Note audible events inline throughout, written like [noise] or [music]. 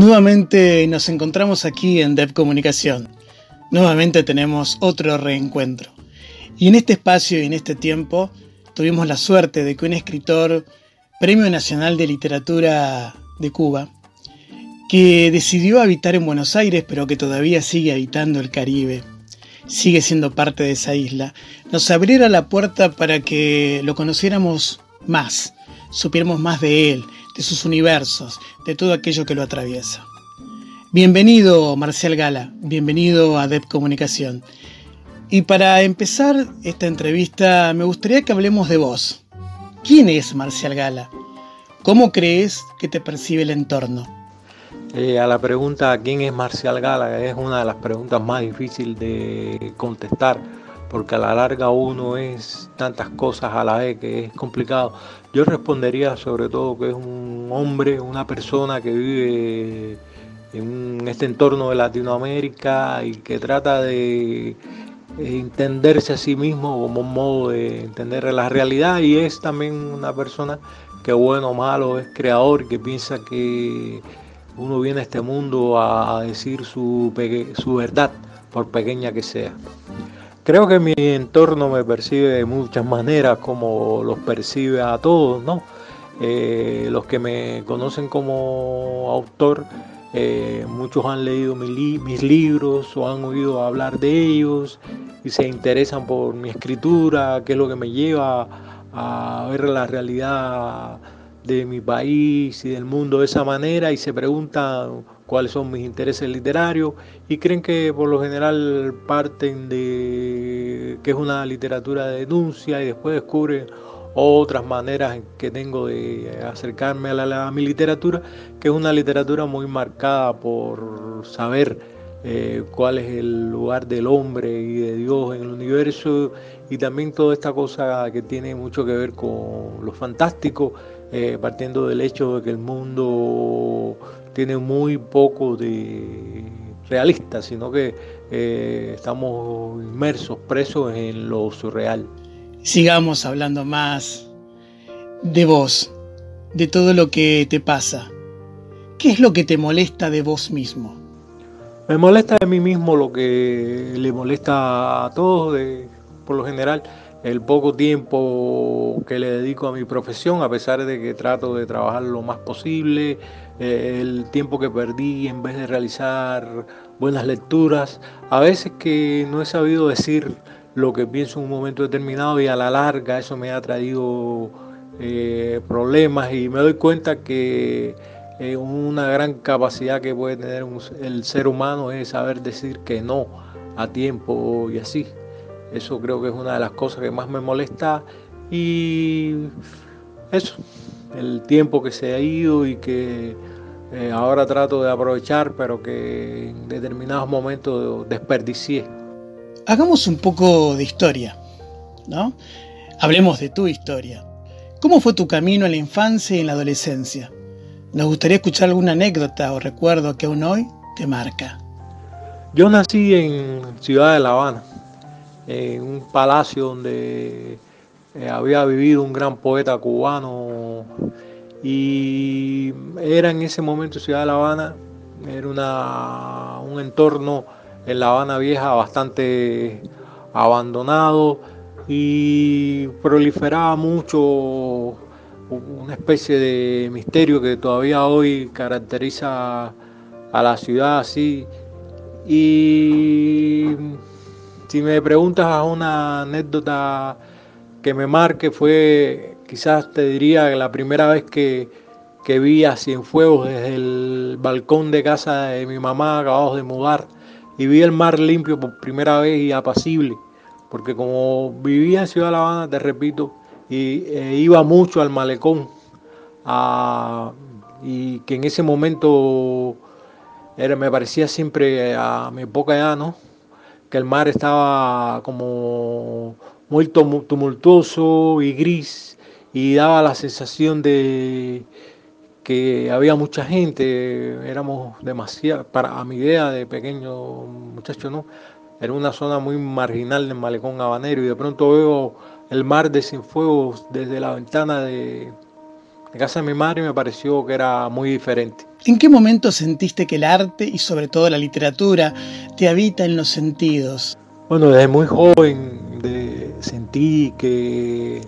Nuevamente nos encontramos aquí en Dev Comunicación. Nuevamente tenemos otro reencuentro. Y en este espacio y en este tiempo tuvimos la suerte de que un escritor, Premio Nacional de Literatura de Cuba, que decidió habitar en Buenos Aires pero que todavía sigue habitando el Caribe, sigue siendo parte de esa isla, nos abriera la puerta para que lo conociéramos más, supiéramos más de él, de sus universos, de todo aquello que lo atraviesa. Bienvenido, Marcial Gala, bienvenido a DEP Comunicación. Y para empezar esta entrevista, me gustaría que hablemos de vos. ¿Quién es Marcial Gala? ¿Cómo crees que te percibe el entorno? Eh, a la pregunta ¿quién es Marcial Gala? es una de las preguntas más difíciles de contestar porque a la larga uno es tantas cosas a la vez que es complicado. Yo respondería sobre todo que es un hombre, una persona que vive en este entorno de Latinoamérica y que trata de entenderse a sí mismo como un modo de entender la realidad y es también una persona que bueno o malo es creador, que piensa que uno viene a este mundo a decir su, su verdad, por pequeña que sea. Creo que mi entorno me percibe de muchas maneras, como los percibe a todos, ¿no? Eh, los que me conocen como autor, eh, muchos han leído mis libros o han oído hablar de ellos y se interesan por mi escritura, qué es lo que me lleva a ver la realidad de mi país y del mundo de esa manera y se preguntan cuáles son mis intereses literarios y creen que por lo general parten de que es una literatura de denuncia y después descubren otras maneras que tengo de acercarme a, la, mi literatura, que es una literatura muy marcada por saber eh, cuál es el lugar del hombre y de Dios en el universo y también toda esta cosa que tiene mucho que ver con lo fantástico, eh, partiendo del hecho de que el mundo tiene muy poco de realista, sino que eh, estamos inmersos, presos en lo surreal. Sigamos hablando más de vos, de todo lo que te pasa. ¿Qué es lo que te molesta de vos mismo? Me molesta de mí mismo lo que le molesta a todos, por lo general, el poco tiempo que le dedico a mi profesión, a pesar de que trato de trabajar lo más posible, eh, el tiempo que perdí en vez de realizar buenas lecturas, a veces que no he sabido decir lo que pienso en un momento determinado y a la larga eso me ha traído eh, problemas y me doy cuenta que eh, una gran capacidad que puede tener el ser humano es saber decir que no a tiempo y así. Eso creo que es una de las cosas que más me molesta y eso, el tiempo que se ha ido y que eh, ahora trato de aprovechar, pero que en determinados momentos desperdicié. Hagamos un poco de historia, ¿no? Hablemos de tu historia. ¿Cómo fue tu camino en la infancia y en la adolescencia? Nos gustaría escuchar alguna anécdota o recuerdo que aún hoy te marca. Yo nací en Ciudad de La Habana, en un palacio donde eh, había vivido un gran poeta cubano y era en ese momento Ciudad de La Habana, era una, un entorno en La Habana Vieja bastante abandonado y proliferaba mucho una especie de misterio que todavía hoy caracteriza a la ciudad así. Y si me preguntas a una anécdota que me marque fue, quizás te diría que la primera vez que, vi a Cienfuegos desde el balcón de casa de mi mamá, acabados de mudar, y vi el mar limpio por primera vez y apacible, porque como vivía en Ciudad de La Habana, te repito, y eh, iba mucho al malecón, y que en ese momento era, me parecía siempre a mi época ya, ¿no? Que el mar estaba como muy tumultuoso y gris y daba la sensación de que había mucha gente, éramos demasiado, para a mi idea de pequeño muchacho, ¿no? Era una zona muy marginal del malecón habanero y de pronto veo el mar de Cienfuegos desde la ventana de, de casa de mi madre me pareció que era muy diferente. ¿En qué momento sentiste que el arte y sobre todo la literatura te habita en los sentidos? Bueno, desde muy joven de, sentí que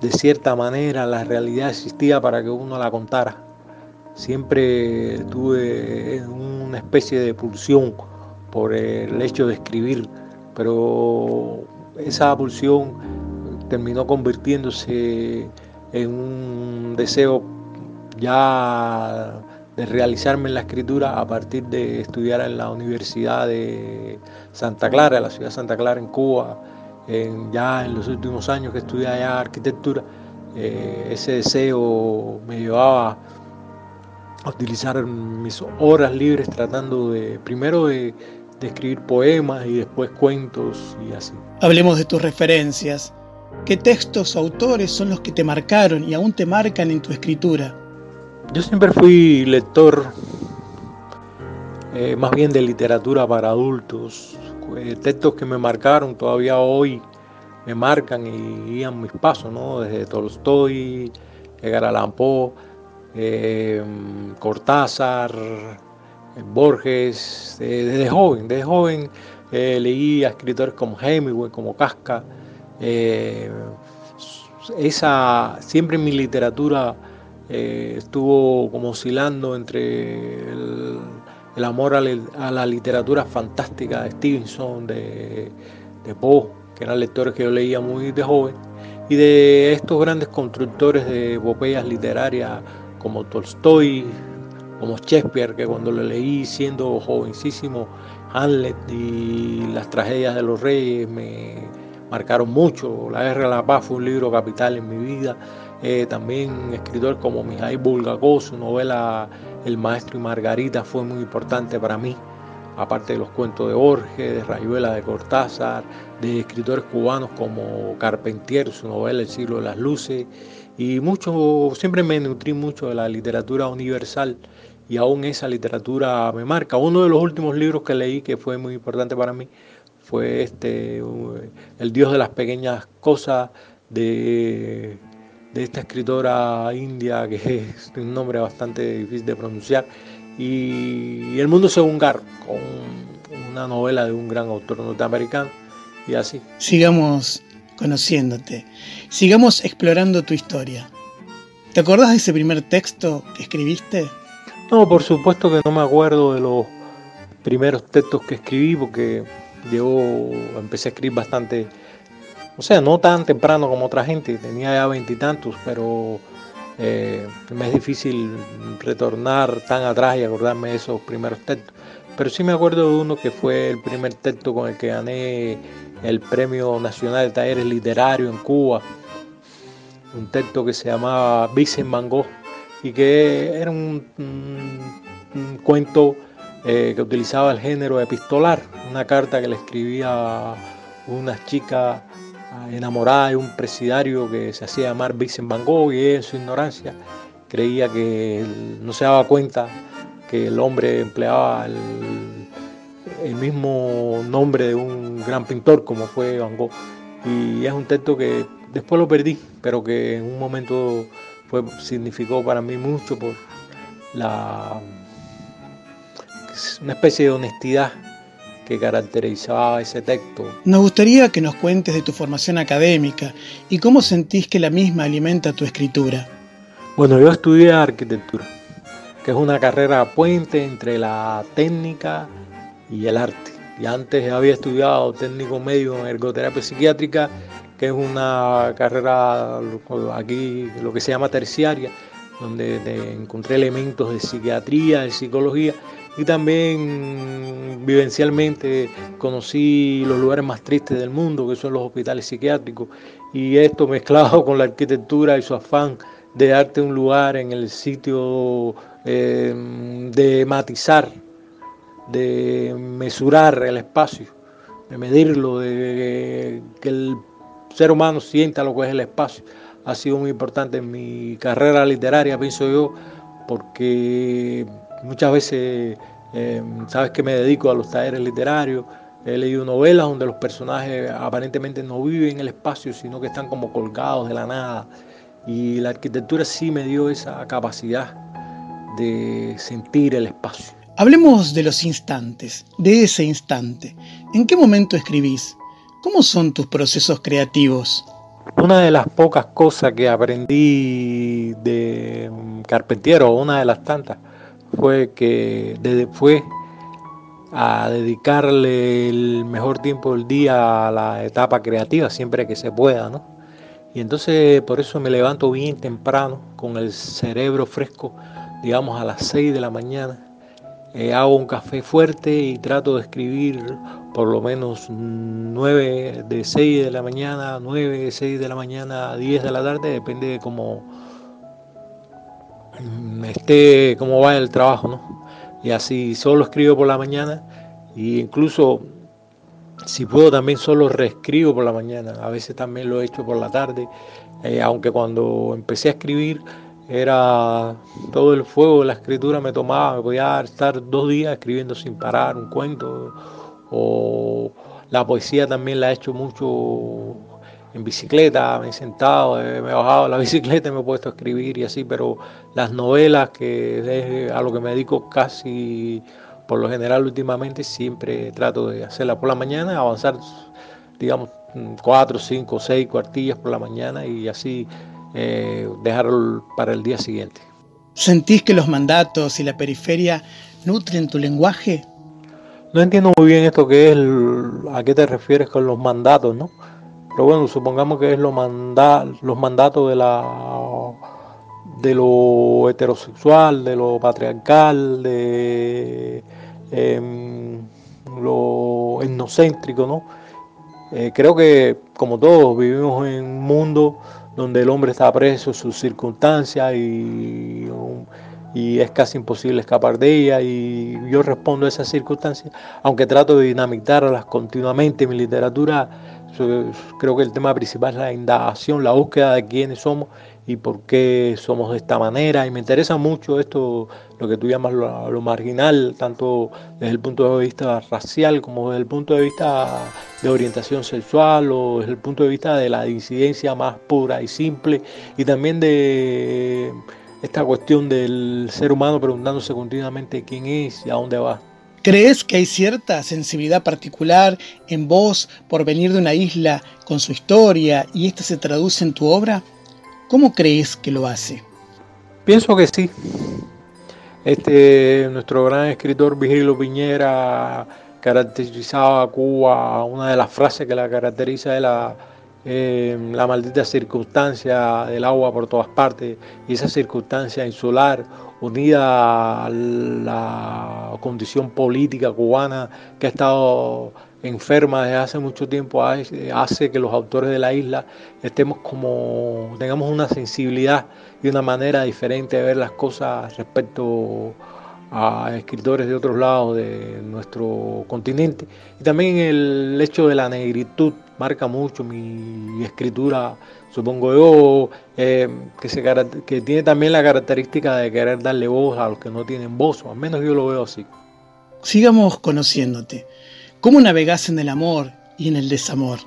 de cierta manera la realidad existía para que uno la contara. Siempre tuve una especie de pulsión por el hecho de escribir, pero esa pulsión terminó convirtiéndose en un deseo ya de realizarme en la escritura a partir de estudiar en la Universidad de Santa Clara, en la ciudad de Santa Clara en Cuba, ya en los últimos años que estudié allá arquitectura, eh, ese deseo me llevaba a utilizar mis horas libres tratando de, primero de, de escribir poemas y después cuentos y así. Hablemos de tus referencias. ¿Qué textos o autores son los que te marcaron y aún te marcan en tu escritura? Yo siempre fui lector eh, más bien de literatura para adultos, eh, textos que me marcaron todavía hoy me marcan y guían mis pasos, ¿no? Desde Tolstoy, Edgar eh, Cortázar, Borges, desde joven, desde joven leí a escritores como Hemingway, como Casca. Esa, siempre en mi literatura eh, estuvo como oscilando entre el, amor a, la literatura fantástica de Stevenson, de, Poe, que eran lectores que yo leía muy de joven, y de estos grandes constructores de epopeyas literarias como Tolstoy, como Shakespeare, que cuando lo leí siendo jovencísimo, Hamlet y las tragedias de los reyes me marcaron mucho. La Guerra de la Paz fue un libro capital en mi vida. Eh, también escritores como Mijail Bulgakov, su novela El Maestro y Margarita fue muy importante para mí, aparte de los cuentos de Borges, de Rayuela de Cortázar, de escritores cubanos como Carpentier, su novela El siglo de las luces, y mucho, siempre me nutrí mucho de la literatura universal y aún esa literatura me marca. Uno de los últimos libros que leí que fue muy importante para mí fue este El Dios de las pequeñas cosas de de esta escritora india que [laughs] es un nombre bastante difícil de pronunciar, y El mundo según Gar, con una novela de un gran autor norteamericano, y así. Sigamos conociéndote, sigamos explorando tu historia. ¿Te acordás de ese primer texto que escribiste? No, por supuesto que no me acuerdo de los primeros textos que escribí porque yo empecé a escribir bastante o sea, no tan temprano como otra gente, tenía ya veintitantos, pero eh, me es difícil retornar tan atrás y acordarme de esos primeros textos. Pero sí me acuerdo de uno que fue el primer texto con el que gané el Premio Nacional de Talleres Literarios en Cuba. Un texto que se llamaba Vicen Mango y que era un, cuento eh, que utilizaba el género epistolar, una carta que le escribía unas chicas enamorada de un presidario que se hacía llamar Vincent Van Gogh y en su ignorancia creía que no se daba cuenta que el hombre empleaba el, mismo nombre de un gran pintor como fue Van Gogh. Y es un texto que después lo perdí, pero que en un momento fue, significó para mí mucho por la una especie de honestidad que caracterizaba ese texto. Nos gustaría que nos cuentes de tu formación académica y cómo sentís que la misma alimenta tu escritura. Bueno, yo estudié arquitectura, que es una carrera puente entre la técnica y el arte. Y antes había estudiado técnico medio en ergoterapia psiquiátrica, que es una carrera aquí lo que se llama terciaria, donde encontré elementos de psiquiatría, de psicología y también vivencialmente conocí los lugares más tristes del mundo, que son los hospitales psiquiátricos, y esto mezclado con la arquitectura y su afán de darte un lugar en el sitio, eh, de matizar, de mesurar el espacio, de medirlo, de que el ser humano sienta lo que es el espacio. Ha sido muy importante en mi carrera literaria, pienso yo, porque muchas veces, eh, sabes que me dedico a los talleres literarios, he leído novelas donde los personajes aparentemente no viven en el espacio, sino que están como colgados de la nada. Y la arquitectura sí me dio esa capacidad de sentir el espacio. Hablemos de los instantes, de ese instante. ¿En qué momento escribís? ¿Cómo son tus procesos creativos? Una de las pocas cosas que aprendí de Carpentiero, una de las tantas, fue que fue a dedicarle el mejor tiempo del día a la etapa creativa, siempre que se pueda, ¿no? Y entonces por eso me levanto bien temprano, con el cerebro fresco, digamos a las 6 de la mañana. Eh, hago un café fuerte y trato de escribir por lo menos 9 de 6 de la mañana, 9 de 6 de la mañana a 10 de la tarde, depende de cómo esté, cómo va el trabajo, ¿no? Y así solo escribo por la mañana e incluso si puedo también solo reescribo por la mañana, a veces también lo he hecho por la tarde, eh, aunque cuando empecé a escribir era todo el fuego de la escritura me tomaba, me podía estar dos días escribiendo sin parar un cuento o la poesía también la he hecho mucho en bicicleta, me he sentado, me he bajado la [laughs] bicicleta y me he puesto a escribir y así, pero las novelas, que es a lo que me dedico casi por lo general últimamente, siempre trato de hacerlas por la mañana, avanzar, digamos, cuatro, cinco, seis cuartillas por la mañana y así eh, dejarlo para el día siguiente. ¿Sentís que los mandatos y la periferia nutren tu lenguaje? No entiendo muy bien esto que es, a qué te refieres con los mandatos, ¿no? Pero bueno, supongamos que es los, los mandatos de la de lo heterosexual, de lo patriarcal, de em, lo etnocéntrico, ¿no? Eh, creo que como todos vivimos en un mundo donde el hombre está preso en sus circunstancias y y es casi imposible escapar de ella y yo respondo a esas circunstancias, aunque trato de dinamitarlas continuamente en mi literatura, creo que el tema principal es la indagación, la búsqueda de quiénes somos y por qué somos de esta manera. Y me interesa mucho esto, lo que tú llamas lo, marginal, tanto desde el punto de vista racial como desde el punto de vista de orientación sexual o desde el punto de vista de la disidencia más pura y simple y también de esta cuestión del ser humano preguntándose continuamente quién es y a dónde va. ¿Crees que hay cierta sensibilidad particular en vos por venir de una isla con su historia y esta se traduce en tu obra? ¿Cómo crees que lo hace? Pienso que sí. Este, nuestro gran escritor Vigilio Piñera caracterizaba a Cuba, una de las frases que la caracteriza es la Em, la maldita circunstancia del agua por todas partes y esa circunstancia insular unida a la condición política cubana que ha estado enferma desde hace mucho tiempo hace que los autores de la isla estemos como tengamos una sensibilidad y una manera diferente de ver las cosas respecto a escritores de otros lados de nuestro continente. Y también el hecho de la negritud marca mucho mi escritura, supongo yo, eh, que, se, que tiene también la característica de querer darle voz a los que no tienen voz, o al menos yo lo veo así. Sigamos conociéndote. ¿Cómo navegas en el amor y en el desamor?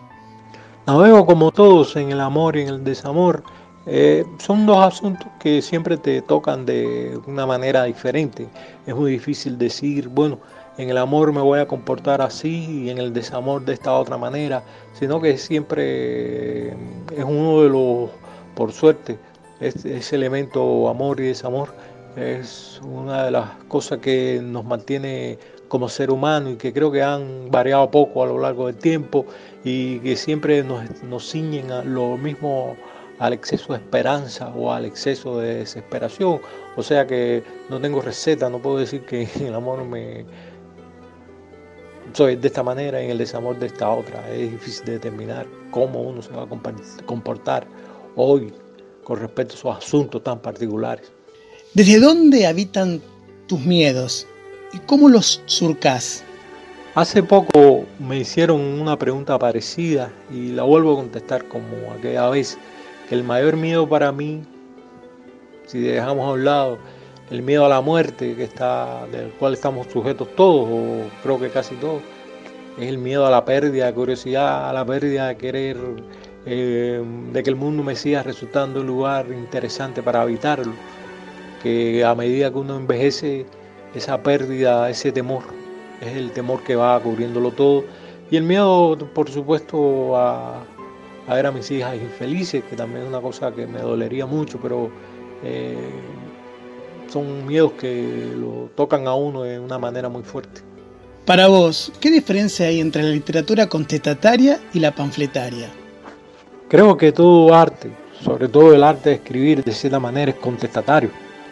Navego como todos en el amor y en el desamor eh, son dos asuntos que siempre te tocan de una manera diferente. Es muy difícil decir, bueno, en el amor me voy a comportar así y en el desamor de esta otra manera, sino que siempre es uno de los, por suerte, ese elemento amor y desamor es una de las cosas que nos mantiene como ser humano y que creo que han variado poco a lo largo del tiempo y que siempre nos, nos ciñen a lo mismo al exceso de esperanza o al exceso de desesperación. O sea que no tengo receta, no puedo decir que el amor me soy de esta manera y en el desamor de esta otra. Es difícil determinar cómo uno se va a comportar hoy con respecto a esos asuntos tan particulares. ¿Desde dónde habitan tus miedos y cómo los surcas? Hace poco me hicieron una pregunta parecida y la vuelvo a contestar como aquella vez, que el mayor miedo para mí, si dejamos a un lado el miedo a la muerte, que está, del cual estamos sujetos todos, o creo que casi todos, es el miedo a la pérdida, de curiosidad, a la pérdida de querer, eh, de que el mundo me siga resultando un lugar interesante para habitarlo, que a medida que uno envejece, esa pérdida, ese temor, es el temor que va cubriéndolo todo. Y el miedo, por supuesto, a, ver a mis hijas infelices, que también es una cosa que me dolería mucho, pero eh, son miedos que lo tocan a uno de una manera muy fuerte. Para vos, ¿qué diferencia hay entre la literatura contestataria y la panfletaria? Creo que todo arte, sobre todo el arte de escribir de cierta manera, es contestatario,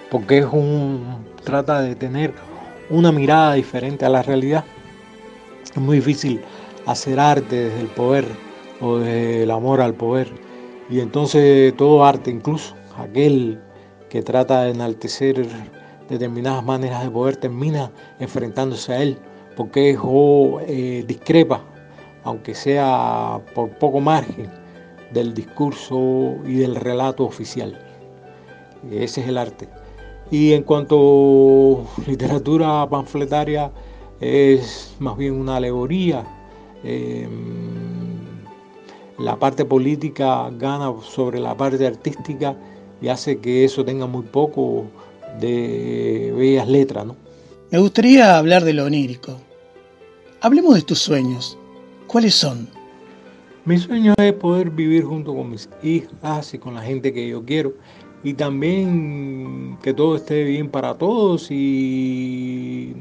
porque es un trata de tener una mirada diferente a la realidad. Es muy difícil hacer arte desde el poder o desde el amor al poder. Y entonces todo arte, incluso aquel que trata de enaltecer determinadas maneras de poder, termina enfrentándose a él, porque o eh, discrepa, aunque sea por poco margen, del discurso y del relato oficial. Ese es el arte. Y en cuanto a literatura panfletaria, es más bien una alegoría. Em, la parte política gana sobre la parte artística y hace que eso tenga muy poco de bellas letras. ¿no? Me gustaría hablar de lo onírico. Hablemos de tus sueños. ¿Cuáles son? Mi sueño es poder vivir junto con mis hijas y con la gente que yo quiero y también que todo esté bien para todos y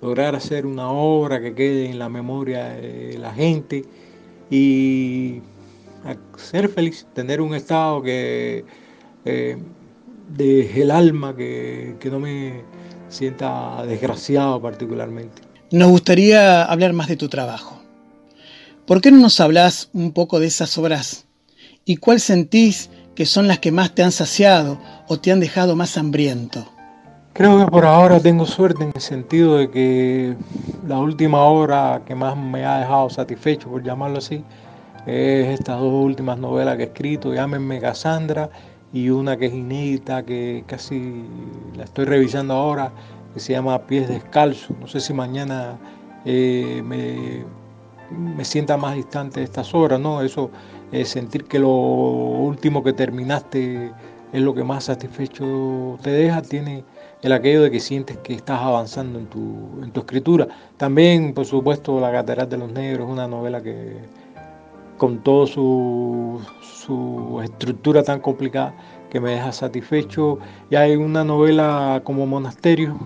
lograr hacer una obra que quede en la memoria de la gente y ser feliz, tener un estado que eh, de el alma que, que no me sienta desgraciado particularmente. Nos gustaría hablar más de tu trabajo. ¿Por qué no nos hablas un poco de esas obras y cuál sentís que son las que más te han saciado o te han dejado más hambriento? Creo que por ahora tengo suerte en el sentido de que la última obra que más me ha dejado satisfecho, por llamarlo así, es estas dos últimas novelas que he escrito, Llámenme Cassandra y una que es inédita, que casi la estoy revisando ahora, que se llama Pies Descalzos. No sé si mañana eh, me, me, sienta más distante de estas obras, ¿no? Eso, es sentir que lo último que terminaste es lo que más satisfecho te deja, tiene el aquello de que sientes que estás avanzando en tu, en tu escritura. También, por supuesto, La Catedral de los Negros una novela que con toda su, estructura tan complicada que me deja satisfecho. Y hay una novela como Monasterio,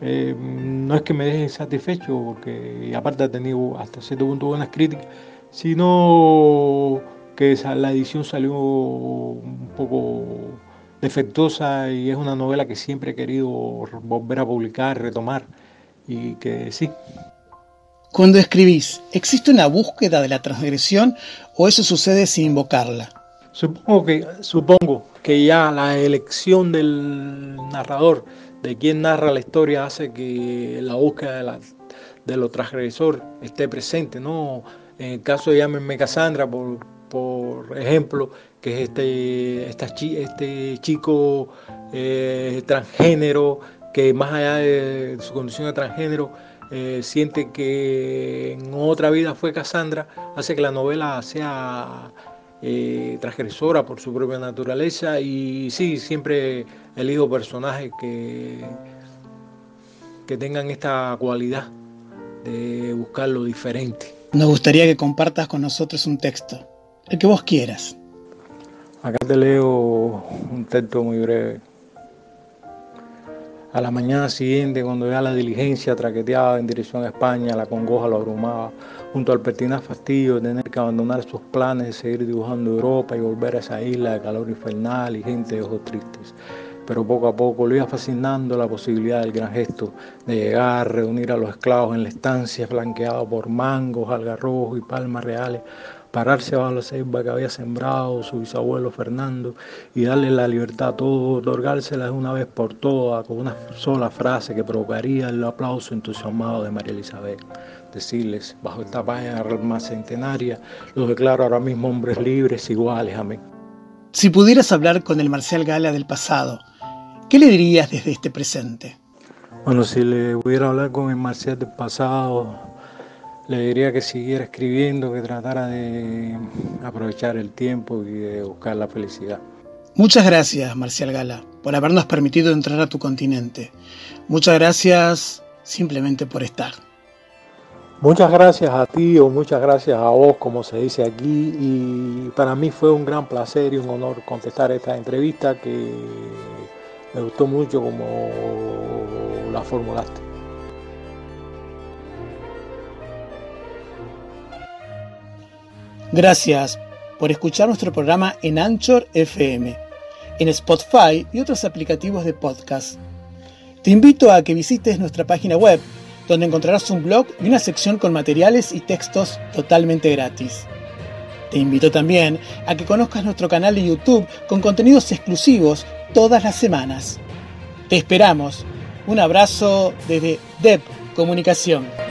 eh, no es que me deje satisfecho, porque aparte ha tenido hasta cierto punto buenas críticas, sino que la edición salió un poco defectuosa y es una novela que siempre he querido volver a publicar, retomar, y que sí, cuando escribís, ¿existe una búsqueda de la transgresión o eso sucede sin invocarla? Supongo que, supongo que ya la elección del narrador, de quien narra la historia, hace que la búsqueda de, lo transgresor esté presente. ¿no? En el caso de Llámenme Cassandra, por, por ejemplo, que es este, este chico eh, transgénero, que más allá de su condición de transgénero, eh, siente que en otra vida fue Cassandra, hace que la novela sea eh, transgresora por su propia naturaleza y sí, siempre elijo personajes que, que tengan esta cualidad de buscar lo diferente. Nos gustaría que compartas con nosotros un texto, el que vos quieras. Acá te leo un texto muy breve. A la mañana siguiente, cuando ya la diligencia traqueteaba en dirección a España, la congoja lo abrumaba, junto al pertinaz fastidio de tener que abandonar sus planes de seguir dibujando Europa y volver a esa isla de calor infernal y gente de ojos tristes. Pero poco a poco lo iba fascinando la posibilidad del gran gesto de llegar, reunir a los esclavos en la estancia flanqueada por mangos, algarrobos y palmas reales pararse bajo la ceiba que había sembrado su bisabuelo Fernando y darle la libertad a todos, otorgársela de una vez por todas con una sola frase que provocaría el aplauso entusiasmado de María Elizabeth. Decirles, bajo esta palma centenaria, los declaro ahora mismo hombres libres iguales. Amén. Si pudieras hablar con el Marcial Gala del pasado, ¿qué le dirías desde este presente? Bueno, si le pudiera hablar con el Marcial del pasado, le diría que siguiera escribiendo, que tratara de aprovechar el tiempo y de buscar la felicidad. Muchas gracias, Marcial Gala, por habernos permitido entrar a tu continente. Muchas gracias simplemente por estar. Muchas gracias a ti o muchas gracias a vos, como se dice aquí, y para mí fue un gran placer y un honor contestar esta entrevista que me gustó mucho como la formulaste. Gracias por escuchar nuestro programa en Anchor FM, en Spotify y otros aplicativos de podcast. Te invito a que visites nuestra página web, donde encontrarás un blog y una sección con materiales y textos totalmente gratis. Te invito también a que conozcas nuestro canal de YouTube con contenidos exclusivos todas las semanas. Te esperamos. Un abrazo desde DEP Comunicación.